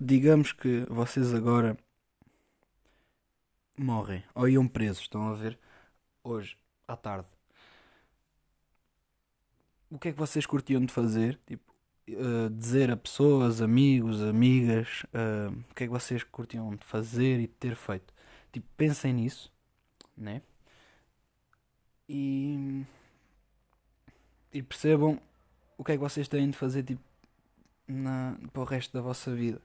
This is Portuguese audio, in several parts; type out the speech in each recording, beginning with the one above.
digamos que vocês agora morrem ou iam presos, estão a ver? Hoje, à tarde. O que é que vocês curtiam de fazer? Tipo, uh, dizer a pessoas, amigos, amigas, uh, o que é que vocês curtiam de fazer e de ter feito? Tipo, pensem nisso, né? E, e percebam o que é que vocês têm de fazer tipo, na, para o resto da vossa vida.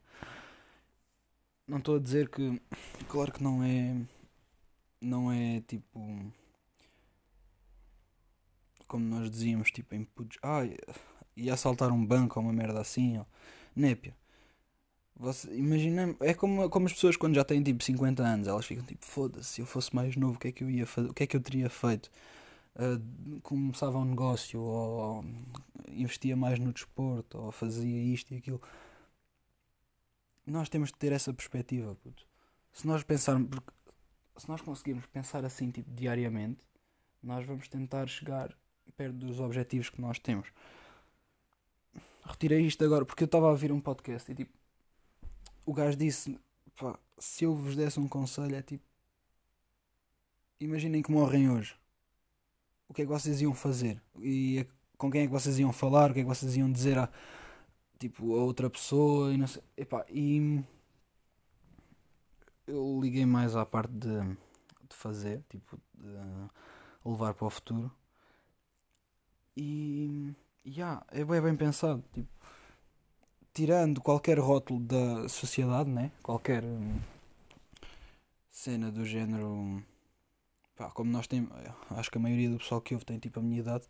Não estou a dizer que, claro que não é, não é tipo, como nós dizíamos, tipo, em putos, ah, ia assaltar um banco ou uma merda assim, ó. népia. Você, imagina, é como, como as pessoas quando já têm tipo 50 anos, elas ficam tipo, foda-se, se eu fosse mais novo, o que é que eu ia fazer, o que é que eu teria feito? Uh, começava um negócio, ou investia mais no desporto, ou fazia isto e aquilo. Nós temos de ter essa perspectiva, puto. Se nós pensarmos, porque se nós conseguirmos pensar assim, tipo, diariamente, nós vamos tentar chegar perto dos objetivos que nós temos. Retirei isto agora porque eu estava a ouvir um podcast e tipo, o gajo disse: pá, se eu vos desse um conselho, é tipo, imaginem que morrem hoje. O que é que vocês iam fazer? E com quem é que vocês iam falar? O que é que vocês iam dizer a, tipo, a outra pessoa? E não sei. Epá, e eu liguei mais à parte de, de fazer, tipo, de levar para o futuro. E. Yeah, é bem, bem pensado. Tipo, tirando qualquer rótulo da sociedade, né? Qualquer hum, cena do género. Pá, como nós temos. Acho que a maioria do pessoal que ouve tem tipo a minha idade.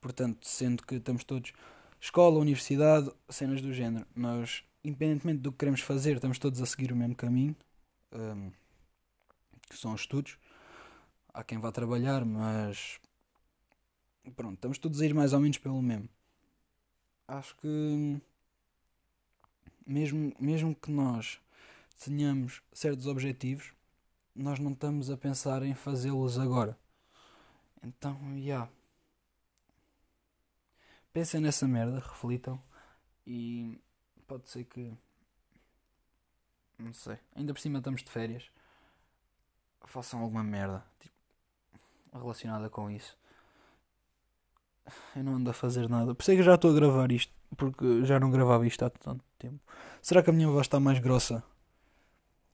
Portanto, sendo que estamos todos. Escola, universidade, cenas do género. Nós, independentemente do que queremos fazer, estamos todos a seguir o mesmo caminho. Um, que são os estudos. Há quem vá trabalhar, mas. Pronto, estamos todos a ir mais ou menos pelo mesmo. Acho que mesmo, mesmo que nós tenhamos certos objetivos, nós não estamos a pensar em fazê-los agora. Então, já. Yeah. Pensem nessa merda, reflitam e pode ser que. Não sei. Ainda por cima estamos de férias. Façam alguma merda tipo, relacionada com isso. Eu não ando a fazer nada. Por isso é que já estou a gravar isto. Porque já não gravava isto há tanto tempo. Será que a minha voz está mais grossa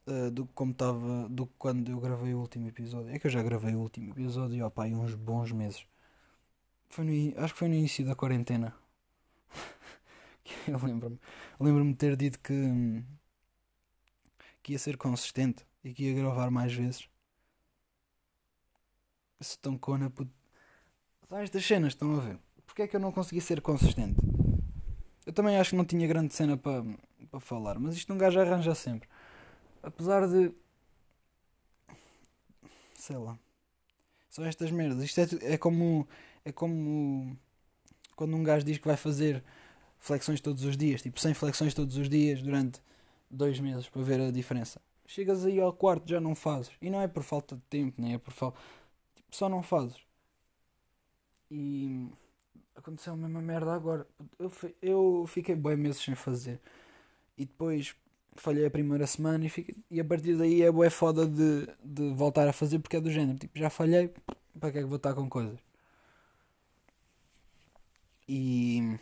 uh, do que como estava do que quando eu gravei o último episódio? É que eu já gravei o último episódio opa, há uns bons meses. Foi no, acho que foi no início da quarentena. eu lembro-me. Lembro-me de ter dito que, que ia ser consistente e que ia gravar mais vezes. Se tão cona, puto. Estas cenas estão a ver. Porquê é que eu não consegui ser consistente? Eu também acho que não tinha grande cena para falar, mas isto um gajo arranja sempre. Apesar de. Sei lá. São estas merdas. Isto é, é como. É como. Quando um gajo diz que vai fazer flexões todos os dias, tipo 100 flexões todos os dias durante dois meses para ver a diferença. Chegas aí ao quarto já não fazes. E não é por falta de tempo, nem é por falta. Tipo, só não fazes. E aconteceu a mesma merda agora. Eu, eu fiquei bem meses sem fazer. E depois falhei a primeira semana e, fiquei, e a partir daí é bué foda de, de voltar a fazer porque é do género. Tipo, já falhei, para que é que vou estar com coisas? E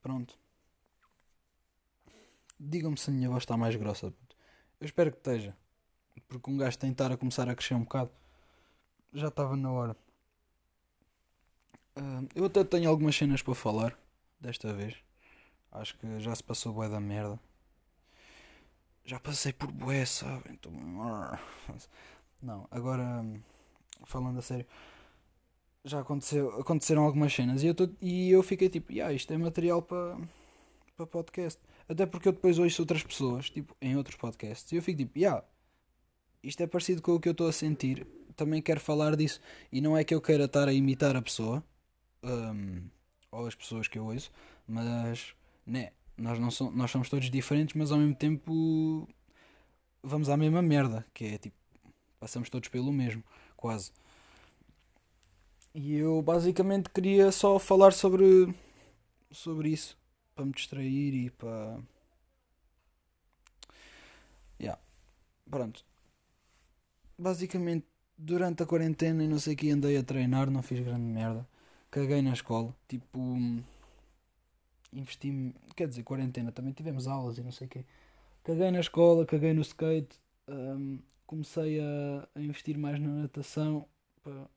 pronto. Digam-me se a minha voz está mais grossa. Eu espero que esteja. Porque um gajo estar a começar a crescer um bocado. Já estava na hora. Uh, eu até tenho algumas cenas para falar desta vez. Acho que já se passou bué da merda. Já passei por bué, sabem? Então... Não, agora falando a sério, já aconteceu, aconteceram algumas cenas e eu, tô, e eu fiquei tipo, yeah, isto é material para para podcast. Até porque eu depois ouço outras pessoas, tipo, em outros podcasts, e eu fico tipo, yeah, isto é parecido com o que eu estou a sentir, também quero falar disso. E não é que eu queira estar a imitar a pessoa, um, ou as pessoas que eu ouço, mas né, nós, não somos, nós somos todos diferentes, mas ao mesmo tempo vamos à mesma merda, que é tipo, passamos todos pelo mesmo, quase. E eu basicamente queria só falar sobre, sobre isso, para me distrair e para, pronto. Basicamente, durante a quarentena e não sei o que andei a treinar, não fiz grande merda. Caguei na escola. Tipo, investi quer dizer, quarentena, também tivemos aulas e não sei o quê. Caguei na escola, caguei no skate, um, comecei a, a, investir mais na natação para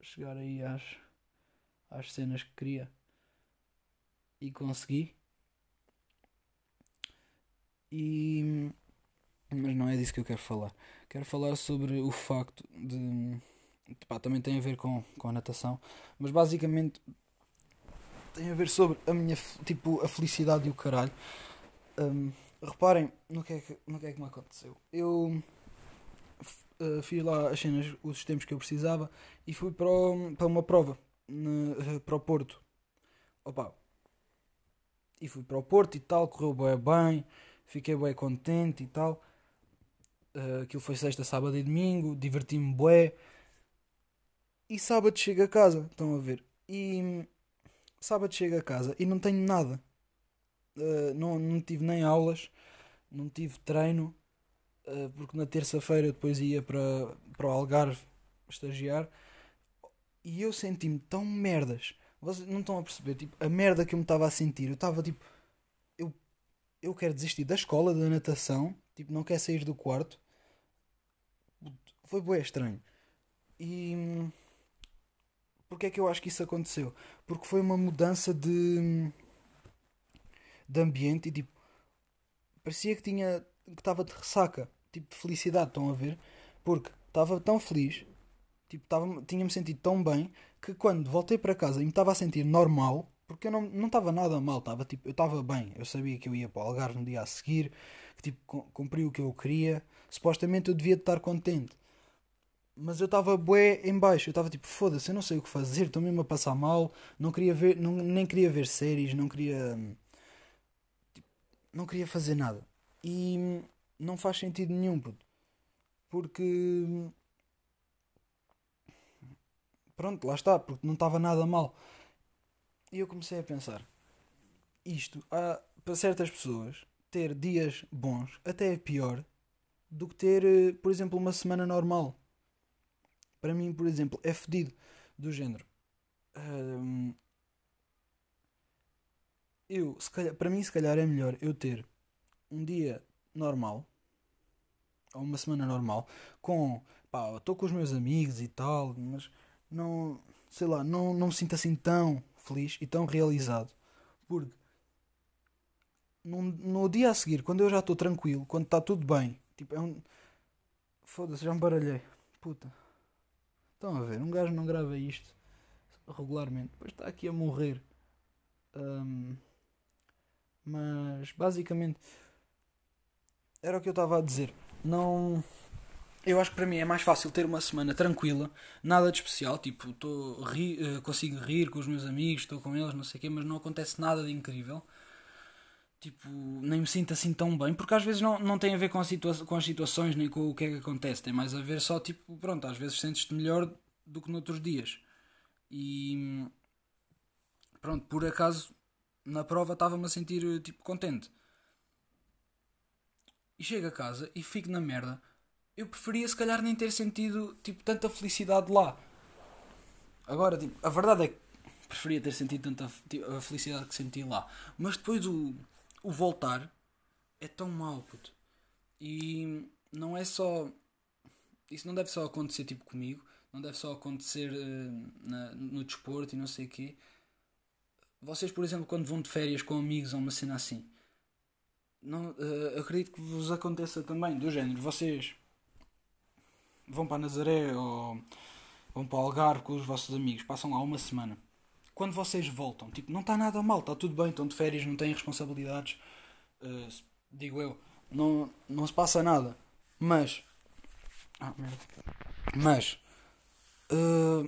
chegar aí às, às cenas que queria e consegui. E mas não é disso que eu quero falar. Quero falar sobre o facto de. Pá, também tem a ver com, com a natação, mas basicamente tem a ver sobre a minha tipo a felicidade e o caralho. Um, reparem no que, é que, no que é que me aconteceu. Eu uh, fiz lá as cenas, os tempos que eu precisava e fui para, o, para uma prova ne, para o Porto. Opa. E fui para o Porto e tal, correu bem, bem fiquei bem contente e tal. Uh, aquilo foi sexta, sábado e domingo, diverti-me bué. E sábado chego a casa, estão a ver? E sábado chego a casa e não tenho nada. Uh, não, não tive nem aulas, não tive treino, uh, porque na terça-feira depois ia para, para o Algarve estagiar e eu senti-me tão merdas. Vocês não estão a perceber, tipo, a merda que eu me estava a sentir. Eu estava tipo, eu, eu quero desistir da escola, da natação, tipo, não quero sair do quarto. Foi bué estranho. E porque é que eu acho que isso aconteceu? Porque foi uma mudança de, de ambiente e tipo, parecia que tinha que estava de ressaca, tipo de felicidade, estão a ver? Porque estava tão feliz, tipo, tinha-me sentido tão bem que quando voltei para casa e me estava a sentir normal, porque eu não não estava nada mal, estava tipo, eu estava bem, eu sabia que eu ia para o Algarve no dia a seguir, que tipo, cumpri o que eu queria, supostamente eu devia estar contente mas eu estava bué em baixo, eu estava tipo, foda-se, eu não sei o que fazer, estou mesmo a passar mal, não queria ver, não, nem queria ver séries, não queria tipo, não queria fazer nada. E não faz sentido nenhum. Porque pronto, lá está, porque não estava nada mal. E eu comecei a pensar, isto há, para certas pessoas ter dias bons até é pior do que ter, eh, por exemplo, uma semana normal para mim, por exemplo, é fedido. Do género. Eu, se calhar, para mim, se calhar é melhor eu ter um dia normal ou uma semana normal com pá, estou com os meus amigos e tal, mas não sei lá, não, não me sinto assim tão feliz e tão realizado porque no, no dia a seguir, quando eu já estou tranquilo, quando está tudo bem, tipo, é um foda-se, já me baralhei, puta. Estão a ver, um gajo não grava isto regularmente, depois está aqui a morrer. Um, mas basicamente era o que eu estava a dizer. Não. Eu acho que para mim é mais fácil ter uma semana tranquila, nada de especial, tipo, tô, ri, eh, consigo rir com os meus amigos, estou com eles, não sei o quê, mas não acontece nada de incrível. Tipo, nem me sinto assim tão bem, porque às vezes não, não tem a ver com, a situa com as situações nem com o que é que acontece, tem mais a ver só, tipo, pronto, às vezes sentes-te melhor do que noutros dias. E pronto, por acaso na prova estava-me a sentir tipo contente. E chego a casa e fico na merda. Eu preferia se calhar nem ter sentido tipo tanta felicidade lá. Agora, tipo, a verdade é que preferia ter sentido tanta tipo, a felicidade que senti lá. Mas depois o o voltar é tão mau, puto. E não é só. Isso não deve só acontecer tipo comigo, não deve só acontecer uh, na, no desporto e não sei o quê. Vocês, por exemplo, quando vão de férias com amigos ou uma cena assim, não, uh, acredito que vos aconteça também, do género, vocês vão para Nazaré ou vão para Algarve com os vossos amigos, passam lá uma semana quando vocês voltam, tipo, não está nada mal, está tudo bem, estão de férias, não têm responsabilidades, uh, digo eu, não, não se passa nada. Mas, ah, mas, uh,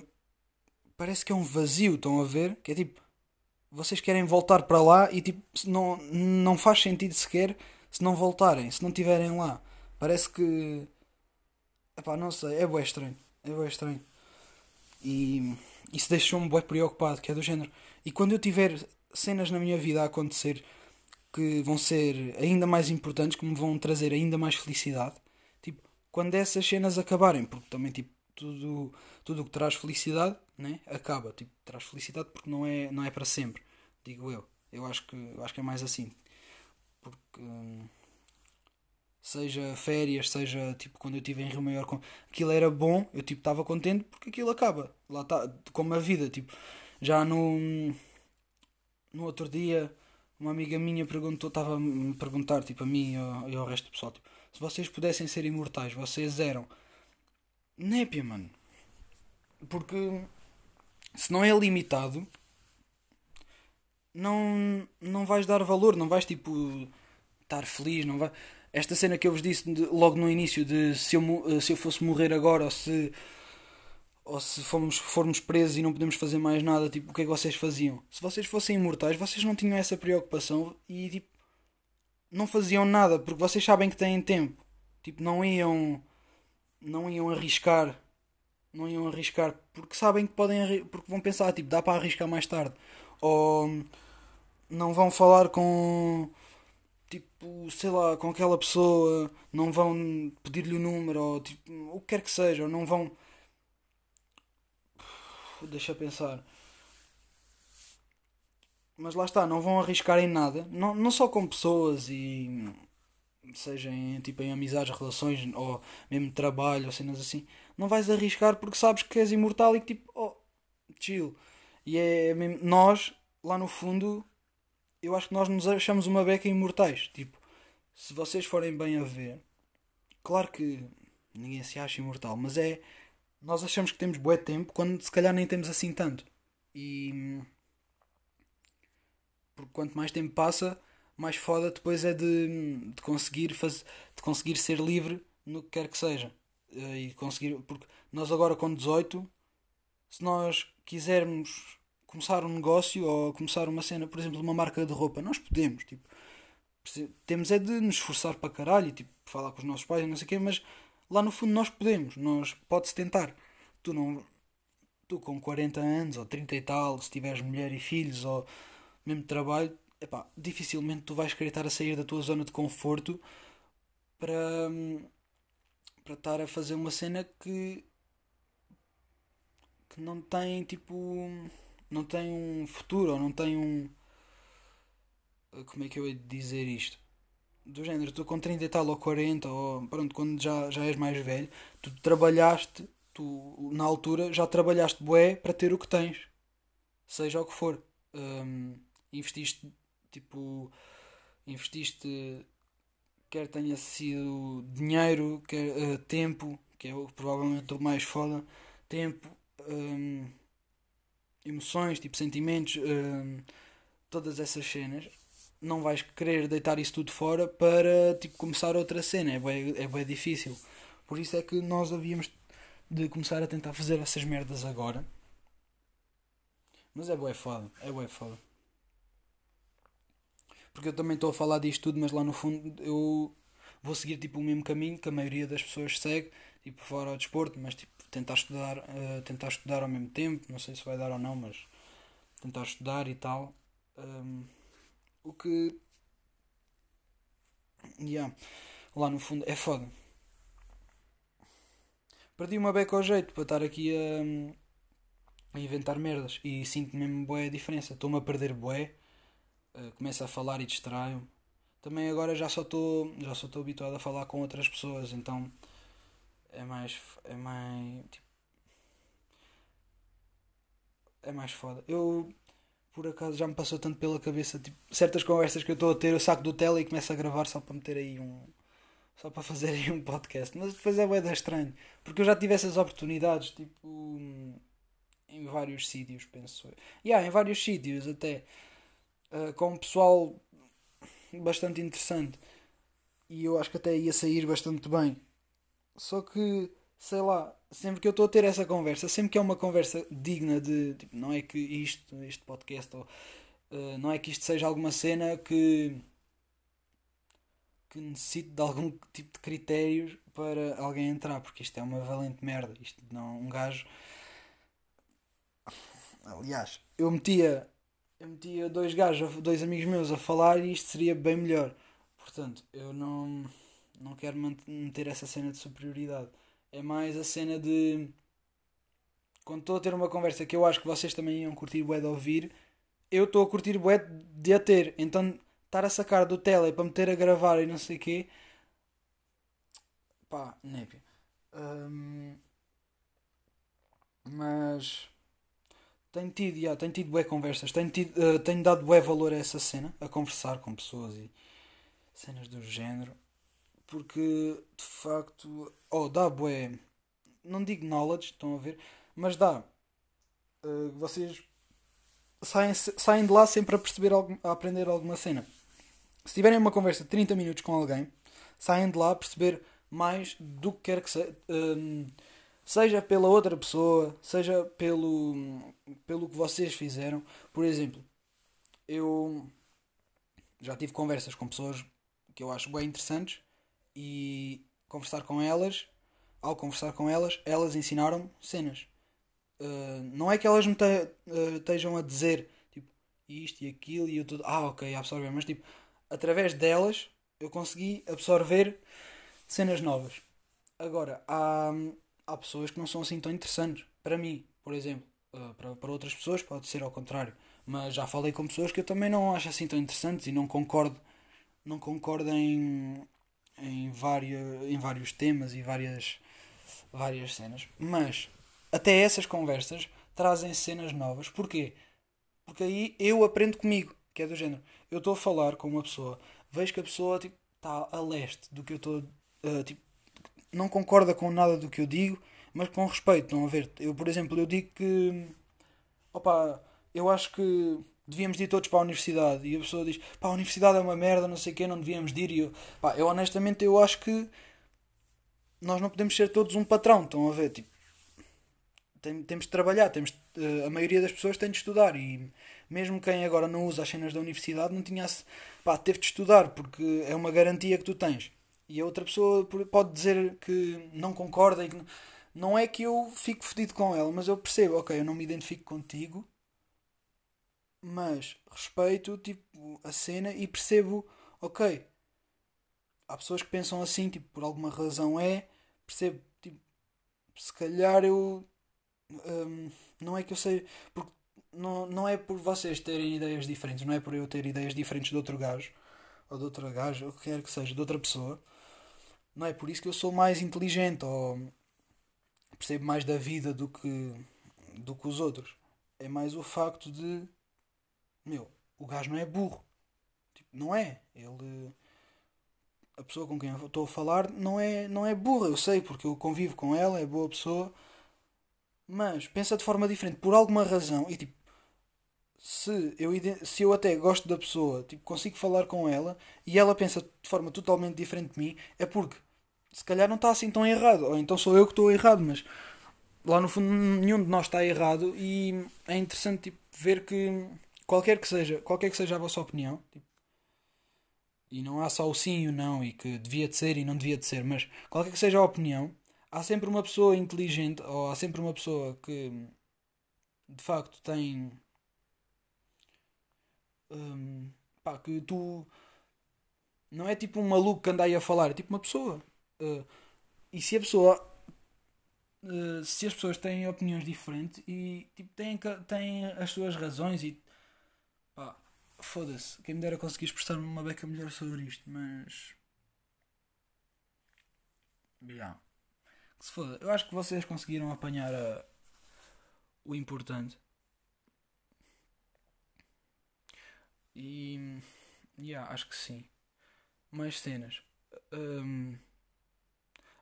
parece que é um vazio, estão a ver? Que é tipo, vocês querem voltar para lá e tipo, não, não faz sentido sequer se não voltarem, se não estiverem lá. Parece que, epá, não sei, é bem estranho, é bem estranho. E isso deixou-me bem preocupado, que é do género. E quando eu tiver cenas na minha vida a acontecer que vão ser ainda mais importantes, que me vão trazer ainda mais felicidade, tipo, quando essas cenas acabarem, porque também tipo tudo tudo que traz felicidade, né, acaba, tipo, traz felicidade porque não é não é para sempre, digo eu. Eu acho que eu acho que é mais assim. Porque hum, seja férias, seja tipo quando eu estive em Rio Maior, aquilo era bom, eu tipo estava contente porque aquilo acaba. Lá está, como a vida, tipo, já no no outro dia uma amiga minha perguntou, estava a me perguntar, tipo, a mim e ao, e ao resto do pessoal, tipo, se vocês pudessem ser imortais, vocês eram népia, mano. Porque se não é limitado, não, não vais dar valor, não vais tipo estar feliz, não vai. Esta cena que eu vos disse de, logo no início de se eu, se eu fosse morrer agora ou se ou se formos, formos presos e não podemos fazer mais nada, tipo, o que é que vocês faziam? Se vocês fossem imortais, vocês não tinham essa preocupação e tipo, não faziam nada, porque vocês sabem que têm tempo. Tipo, não iam não iam arriscar, não iam arriscar porque sabem que podem, porque vão pensar, tipo, dá para arriscar mais tarde. Ou não vão falar com tipo, sei lá, com aquela pessoa, não vão pedir-lhe o número, ou tipo, o que quer que seja, ou não vão deixa pensar. Mas lá está, não vão arriscar em nada. Não, não só com pessoas e seja tipo, em amizades, relações ou mesmo trabalho ou cenas assim. Não vais arriscar porque sabes que és imortal e que tipo, oh, chill. E é mesmo, nós, lá no fundo, eu acho que nós nos achamos uma beca imortais. Tipo, se vocês forem bem a ver, claro que ninguém se acha imortal, mas é nós achamos que temos bué tempo quando se calhar nem temos assim tanto. E porque quanto mais tempo passa, mais foda depois é de, de conseguir fazer, de conseguir ser livre no que quer que seja. Eh, e conseguir, porque nós agora com 18, se nós quisermos começar um negócio ou começar uma cena, por exemplo, uma marca de roupa, nós podemos, tipo, temos é de nos esforçar para caralho tipo, falar com os nossos pais e não sei o quê, mas lá no fundo nós podemos, nós pode-se tentar. Tu não. Tu com 40 anos ou 30 e tal, se tiveres mulher e filhos ou mesmo trabalho, epá, dificilmente tu vais querer estar a sair da tua zona de conforto para, para estar a fazer uma cena que, que não tem tipo. Não tem um futuro ou não tem um. Como é que eu ia dizer isto? do género, tu com 30 e tal ou 40, ou pronto, quando já, já és mais velho, tu trabalhaste, tu na altura já trabalhaste bué para ter o que tens, seja o que for. Um, investiste, tipo, investiste, quer tenha sido dinheiro, quer uh, tempo, que é o, provavelmente o mais foda, tempo, um, emoções, tipo, sentimentos, um, todas essas cenas não vais querer deitar isso tudo fora para tipo, começar outra cena. É bem, é bem difícil. Por isso é que nós havíamos de começar a tentar fazer essas merdas agora. Mas é bué foda. É bué foda. Porque eu também estou a falar disto tudo, mas lá no fundo eu vou seguir tipo o mesmo caminho que a maioria das pessoas segue, tipo fora ao desporto, mas tipo tentar estudar, uh, tentar estudar ao mesmo tempo, não sei se vai dar ou não, mas tentar estudar e tal. Um, o que. Yeah. Lá no fundo é foda. Perdi uma beca ao jeito para estar aqui a, a inventar merdas. E sinto mesmo boé a diferença. Estou-me a perder boé. Uh, começo a falar e distraio. Também agora já só estou já só estou habituado a falar com outras pessoas, então é mais é mais tipo, é mais foda. Eu por acaso já me passou tanto pela cabeça tipo, certas conversas que eu estou a ter, eu saco do tele e começo a gravar só para meter aí um. só para fazer aí um podcast. Mas depois é bem estranho, porque eu já tive essas oportunidades, tipo. em vários sítios, penso eu. Yeah, em vários sítios até. Uh, com um pessoal bastante interessante. E eu acho que até ia sair bastante bem. Só que, sei lá, sempre que eu estou a ter essa conversa, sempre que é uma conversa digna de. Tipo, não é que isto, este podcast, ou, uh, não é que isto seja alguma cena que. que necessite de algum tipo de critérios para alguém entrar, porque isto é uma valente merda. Isto não. Um gajo. Aliás, eu metia. Eu metia dois gajos, dois amigos meus a falar e isto seria bem melhor. Portanto, eu não. Não quero meter essa cena de superioridade. É mais a cena de. Quando estou a ter uma conversa que eu acho que vocês também iam curtir bué de ouvir, eu estou a curtir bué de a ter. Então, estar a sacar do tele para meter a gravar e não sei o quê. Pá, népia. Mas tenho tido, já, tenho tido bué conversas, tenho, tido, uh, tenho dado bué valor a essa cena, a conversar com pessoas e cenas do género, porque de facto, oh, dá bué, não digo knowledge, estão a ver, mas dá. Uh, vocês saem, saem de lá sempre a perceber, a aprender alguma cena. Se tiverem uma conversa de 30 minutos com alguém, saem de lá a perceber mais do que quer que seja. Um, seja pela outra pessoa, seja pelo, pelo que vocês fizeram. Por exemplo, eu já tive conversas com pessoas que eu acho bem interessantes e conversar com elas, ao conversar com elas, elas ensinaram-me cenas. Uh, não é que elas me uh, estejam a dizer tipo, isto e aquilo e eu tudo, ah, ok, absorver, mas tipo, através delas eu consegui absorver cenas novas. Agora, há, há pessoas que não são assim tão interessantes. Para mim, por exemplo, uh, para, para outras pessoas pode ser ao contrário. Mas já falei com pessoas que eu também não acho assim tão interessantes e não concordo, não concordo em, em, vários, em vários temas e várias, várias cenas. Mas até essas conversas trazem cenas novas. Porquê? Porque aí eu aprendo comigo, que é do género. Eu estou a falar com uma pessoa, vejo que a pessoa está tipo, a leste do que eu estou. Uh, tipo, não concorda com nada do que eu digo, mas com respeito, estão a ver? Eu, por exemplo, eu digo que opa, eu acho que devíamos ir todos para a universidade e a pessoa diz pá, a universidade é uma merda, não sei o quê, não devíamos ir e eu, pá, eu honestamente eu acho que nós não podemos ser todos um patrão, estão a ver? Tipo, tem, temos de trabalhar, temos uh, a maioria das pessoas tem de estudar e mesmo quem agora não usa as cenas da universidade não tinha pá, teve de estudar porque é uma garantia que tu tens. E a outra pessoa pode dizer que não concorda e que não é que eu fico fedido com ela, mas eu percebo, ok, eu não me identifico contigo, mas respeito tipo a cena e percebo, ok, há pessoas que pensam assim, tipo, por alguma razão é, percebo, tipo, se calhar eu hum, não é que eu sei, porque não, não é por vocês terem ideias diferentes, não é por eu ter ideias diferentes de outro gajo, ou de outra gajo, ou quer que seja, de outra pessoa não é por isso que eu sou mais inteligente ou percebo mais da vida do que, do que os outros. É mais o facto de. Meu, o gajo não é burro. Tipo, não é. Ele. A pessoa com quem eu estou a falar não é, não é burra, eu sei, porque eu convivo com ela, é boa pessoa. Mas pensa de forma diferente, por alguma razão. E tipo, se eu, se eu até gosto da pessoa, tipo, consigo falar com ela e ela pensa de forma totalmente diferente de mim, é porque se calhar não está assim tão errado. Ou então sou eu que estou errado, mas lá no fundo nenhum de nós está errado e é interessante tipo, ver que qualquer que seja, qualquer que seja a vossa opinião, tipo, e não há só o sim e o não, e que devia de ser e não devia de ser, mas qualquer que seja a opinião, há sempre uma pessoa inteligente, ou há sempre uma pessoa que de facto tem hum, pá, que tu não é tipo um maluco que anda aí a falar, é tipo uma pessoa Uh, e se a pessoa. Uh, se as pessoas têm opiniões diferentes e tipo, têm, têm as suas razões e. pá, foda-se. Quem me dera conseguir expressar-me uma beca melhor sobre isto, mas. Yeah. Que se foda. Eu acho que vocês conseguiram apanhar a, o importante. E. Yeah, acho que sim. Mais cenas. Um,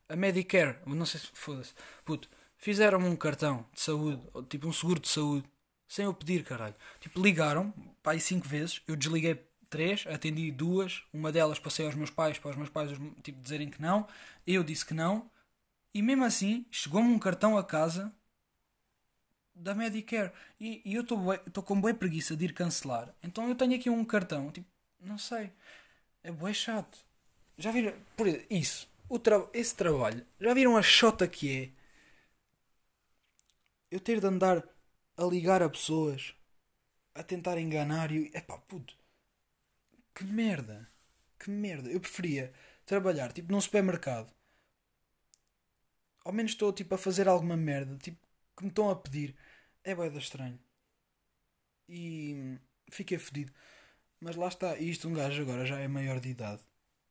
a Medicare, não sei se foda-se, puto, fizeram-me um cartão de saúde, tipo um seguro de saúde, sem eu pedir, caralho. Tipo, ligaram, pai, cinco vezes, eu desliguei três, atendi duas, uma delas passei aos meus pais, para os meus pais tipo, dizerem que não, eu disse que não, e mesmo assim chegou-me um cartão a casa da Medicare e, e eu estou com boa preguiça de ir cancelar, então eu tenho aqui um cartão, tipo, não sei, é bué chato. Já viram? Por isso, o tra esse trabalho, já viram a chota que é? Eu ter de andar a ligar a pessoas, a tentar enganar e. Epá, puto. Que merda. Que merda. Eu preferia trabalhar, tipo, num supermercado, ao menos estou, tipo, a fazer alguma merda, tipo, que me estão a pedir, é boeda estranho. E fiquei fedido. Mas lá está, isto um gajo agora já é maior de idade.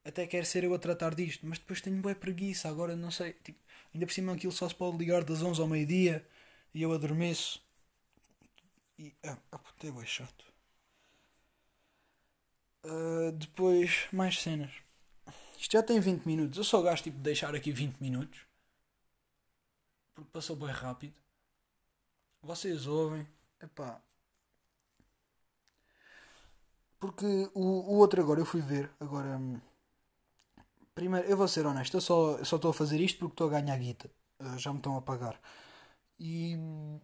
Até quer ser eu a tratar disto, mas depois tenho boa preguiça, agora não sei, tipo, ainda por cima aquilo só se pode ligar das 11 ao meio-dia e eu adormeço. E, ah, até é chato. Uh, depois, mais cenas. Isto já tem 20 minutos. Eu só gasto tipo de deixar aqui 20 minutos. Porque passou bem rápido. Vocês ouvem. Epá. Porque o, o outro agora eu fui ver. Agora. Hum, primeiro, eu vou ser honesto. Eu só estou a fazer isto porque estou a ganhar guita. Uh, já me estão a pagar. E. Hum,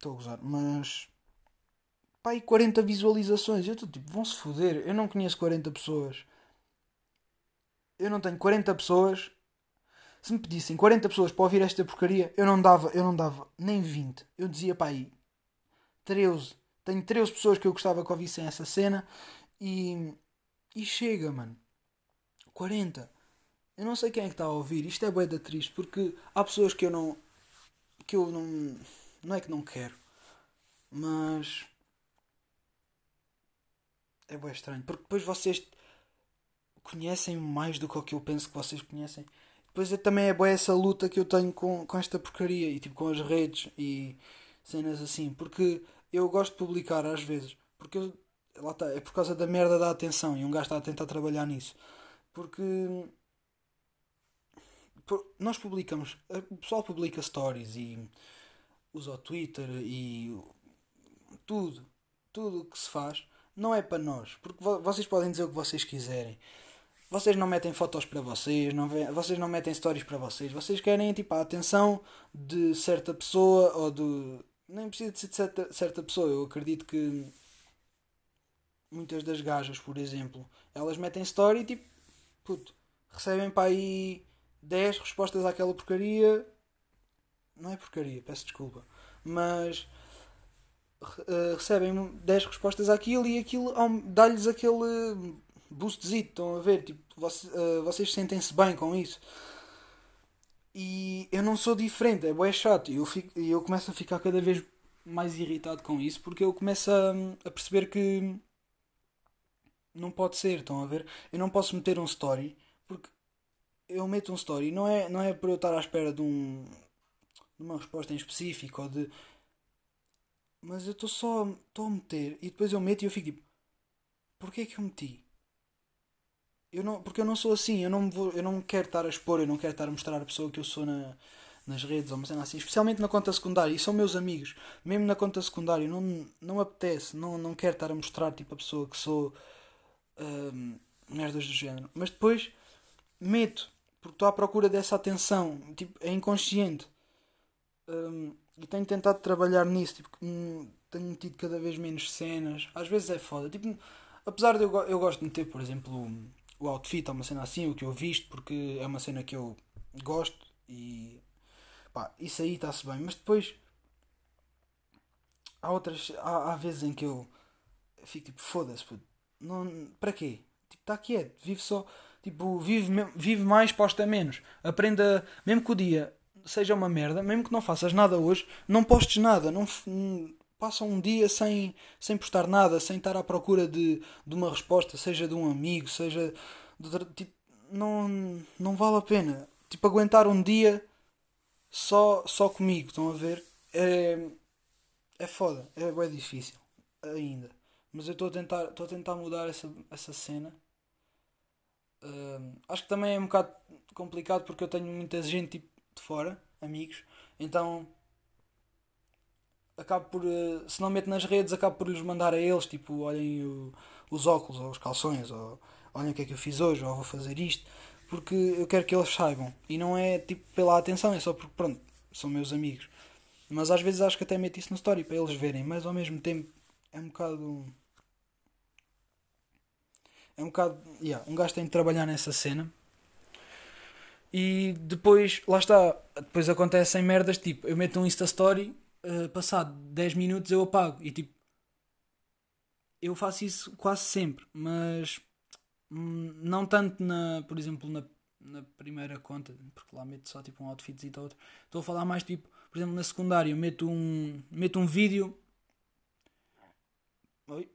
estou a gozar. Mas pá, e 40 visualizações. Eu estou tipo, vão-se foder. Eu não conheço 40 pessoas. Eu não tenho 40 pessoas. Se me pedissem 40 pessoas para ouvir esta porcaria, eu não dava, eu não dava nem 20. Eu dizia para aí 13. Tenho 13 pessoas que eu gostava que ouvissem essa cena e. E chega, mano. 40. Eu não sei quem é que está a ouvir. Isto é bué triste porque há pessoas que eu não. que eu não. Não é que não quero. Mas é bem estranho. Porque depois vocês conhecem mais do que o que eu penso que vocês conhecem. Depois é, também é boa essa luta que eu tenho com, com esta porcaria e tipo com as redes e cenas assim. Porque eu gosto de publicar às vezes. Porque eu, lá está, é por causa da merda da atenção e um gajo está a tentar trabalhar nisso. Porque por, nós publicamos, o pessoal publica stories e usa o Twitter e tudo, tudo o que se faz não é para nós. Porque vocês podem dizer o que vocês quiserem. Vocês não metem fotos para vocês, não vocês não metem stories para vocês. Vocês querem tipo, a atenção de certa pessoa ou de. Nem precisa de ser de certa, certa pessoa. Eu acredito que muitas das gajas, por exemplo, elas metem story e tipo, puto, recebem para aí 10 respostas àquela porcaria. Não é porcaria, peço desculpa. Mas uh, recebem 10 respostas àquilo e aquilo dá-lhes aquele boostzito, estão a ver? Tipo, vocês, uh, vocês sentem-se bem com isso. E eu não sou diferente, é bem chato. E eu, eu começo a ficar cada vez mais irritado com isso porque eu começo a, a perceber que não pode ser, estão a ver? Eu não posso meter um story porque eu meto um story não é, não é para eu estar à espera de, um, de uma resposta em específico ou de mas eu estou só estou a meter e depois eu meto e eu fico tipo, porquê é que eu meti? Eu não, porque eu não sou assim, eu não, vou, eu não quero estar a expor, eu não quero estar a mostrar a pessoa que eu sou na, nas redes ou uma cena assim, especialmente na conta secundária, e são meus amigos, mesmo na conta secundária, não, não apetece, não, não quero estar a mostrar tipo a pessoa que sou, hum, merdas do género, mas depois meto, porque estou à procura dessa atenção, tipo, é inconsciente. Hum, e tenho tentado trabalhar nisso, tipo, hum, tenho tido cada vez menos cenas. Às vezes é foda. Tipo, apesar de eu, eu gosto de meter, por exemplo, o outfit ou uma cena assim, o que eu visto, porque é uma cena que eu gosto e pá, isso aí está-se bem. Mas depois há outras. Há, há vezes em que eu fico tipo, foda-se, não, para quê? Tipo, está quieto, vive só. Tipo, vive, vive mais, posta menos. Aprenda, mesmo que o dia seja uma merda, mesmo que não faças nada hoje, não postes nada, não, passa um dia sem, sem postar nada, sem estar à procura de, de uma resposta, seja de um amigo, seja de, tipo, não, não vale a pena. Tipo, aguentar um dia só, só comigo, estão a ver? É, é foda, é bem difícil ainda. Mas eu estou a tentar, estou a tentar mudar essa, essa cena. Uh, acho que também é um bocado complicado porque eu tenho muita gente tipo, de fora, amigos, então acabo por, eh, se não meto nas redes, acabo por lhes mandar a eles, tipo, olhem o, os óculos ou os calções, ou olhem o que é que eu fiz hoje, ou vou fazer isto, porque eu quero que eles saibam. E não é tipo pela atenção, é só porque, pronto, são meus amigos. Mas às vezes acho que até meto isso no story para eles verem, mas ao mesmo tempo é um bocado. É um bocado. Yeah, um gajo tem de trabalhar nessa cena e depois, lá está, depois acontecem merdas tipo, eu meto um Insta Story, uh, passado 10 minutos eu apago e tipo, eu faço isso quase sempre, mas hum, não tanto na, por exemplo, na, na primeira conta, porque lá meto só tipo um outfit e outro. Estou a falar mais tipo, por exemplo, na secundária, meto um, meto um vídeo. Oi.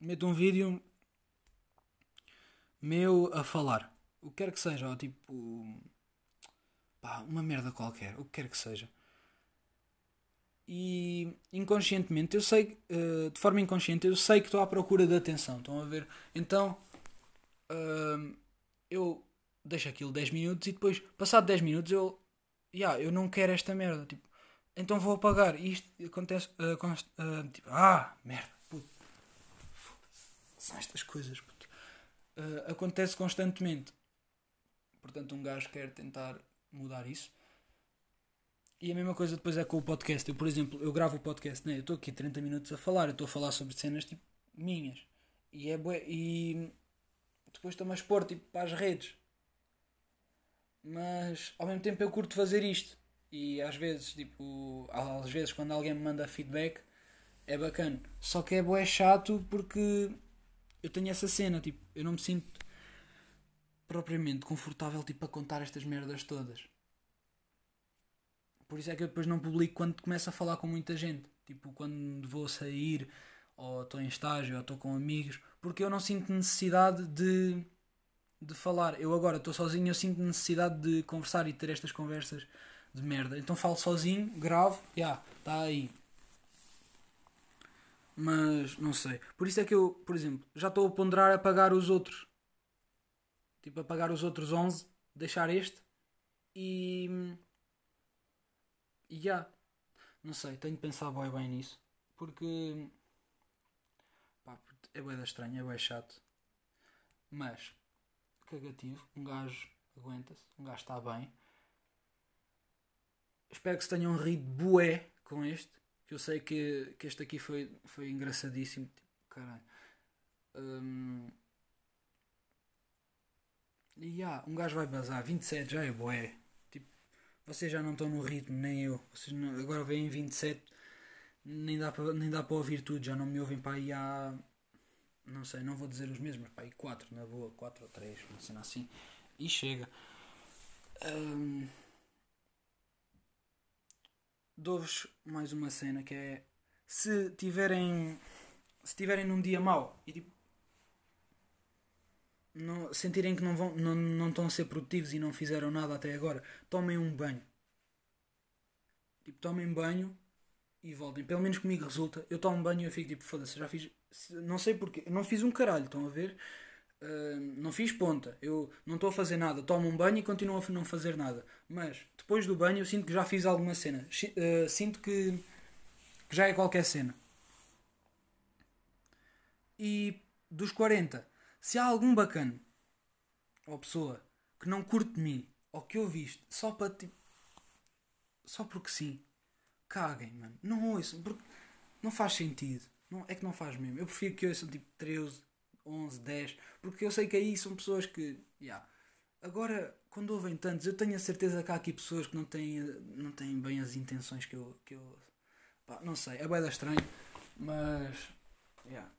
Meto um vídeo meu a falar. O que quer que seja, ou tipo. Pá, uma merda qualquer, o que quer que seja. E inconscientemente, eu sei, uh, de forma inconsciente, eu sei que estou à procura de atenção. Estão a ver? Então, uh, eu deixo aquilo 10 minutos e depois, passado 10 minutos, eu. Yeah, eu não quero esta merda. Tipo, então vou apagar. E isto acontece. Uh, const, tipo, ah, merda, puto. São estas coisas, puto. acontece constantemente. Portanto, um gajo quer tentar mudar isso. E a mesma coisa depois é com o podcast. Eu, por exemplo, eu gravo o podcast, né? eu estou aqui 30 minutos a falar, eu estou a falar sobre cenas tipo minhas. E é bué, e depois estou-me a expor tipo, para as redes. Mas ao mesmo tempo eu curto fazer isto. E às vezes, tipo, às vezes quando alguém me manda feedback é bacana. Só que é bué chato porque eu tenho essa cena, tipo, eu não me sinto propriamente confortável tipo a contar estas merdas todas. Por isso é que eu depois não publico quando começo a falar com muita gente. Tipo, quando vou sair, ou estou em estágio, ou estou com amigos, porque eu não sinto necessidade de, de falar. Eu agora estou sozinho, eu sinto necessidade de conversar e ter estas conversas de merda. Então falo sozinho, gravo, já, yeah, está aí. Mas não sei. Por isso é que eu, por exemplo, já estou a ponderar a pagar os outros. Tipo, apagar os outros 11, deixar este e. E já. Não sei, tenho de pensar bem, bem nisso. Porque. Pá, é bem estranho, é bem chato. Mas. Cagativo. Um gajo aguenta-se. Um gajo está bem. Espero que se tenham rido bué com este. Que eu sei que, que este aqui foi, foi engraçadíssimo. Tipo, caralho. Um, e yeah, um gajo vai bazar, 27 já é boé. Tipo, vocês já não estão no ritmo, nem eu. Vocês não, agora vêm 27, nem dá para ouvir tudo, já não me ouvem para aí há. Não sei, não vou dizer os mesmos, para aí 4 na boa, 4 ou 3, uma cena assim. E chega. Um, Dou-vos mais uma cena que é se tiverem se tiverem num dia mau e tipo não, sentirem que não, vão, não, não estão a ser produtivos e não fizeram nada até agora, tomem um banho. Tipo, tomem banho e voltem. Pelo menos comigo resulta. Eu tomo banho e eu fico tipo, foda-se, já fiz. Não sei porquê. não fiz um caralho, estão a ver? Uh, não fiz ponta. Eu não estou a fazer nada. Tomo um banho e continuo a não fazer nada. Mas depois do banho eu sinto que já fiz alguma cena. Uh, sinto que, que já é qualquer cena. E dos 40 se há algum bacana ou pessoa que não curte de mim ou que eu viste só para tipo. Só porque sim, caguem, mano. Não ouçam, porque não faz sentido. Não, é que não faz mesmo. Eu prefiro que ouçam tipo 13, 11, 10, porque eu sei que aí são pessoas que. Yeah. Agora, quando ouvem tantos, eu tenho a certeza que há aqui pessoas que não têm, não têm bem as intenções que eu. Que eu pá, não sei, é bem estranho, mas. Yeah.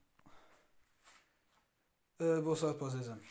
Uh, boa sorte para os exames.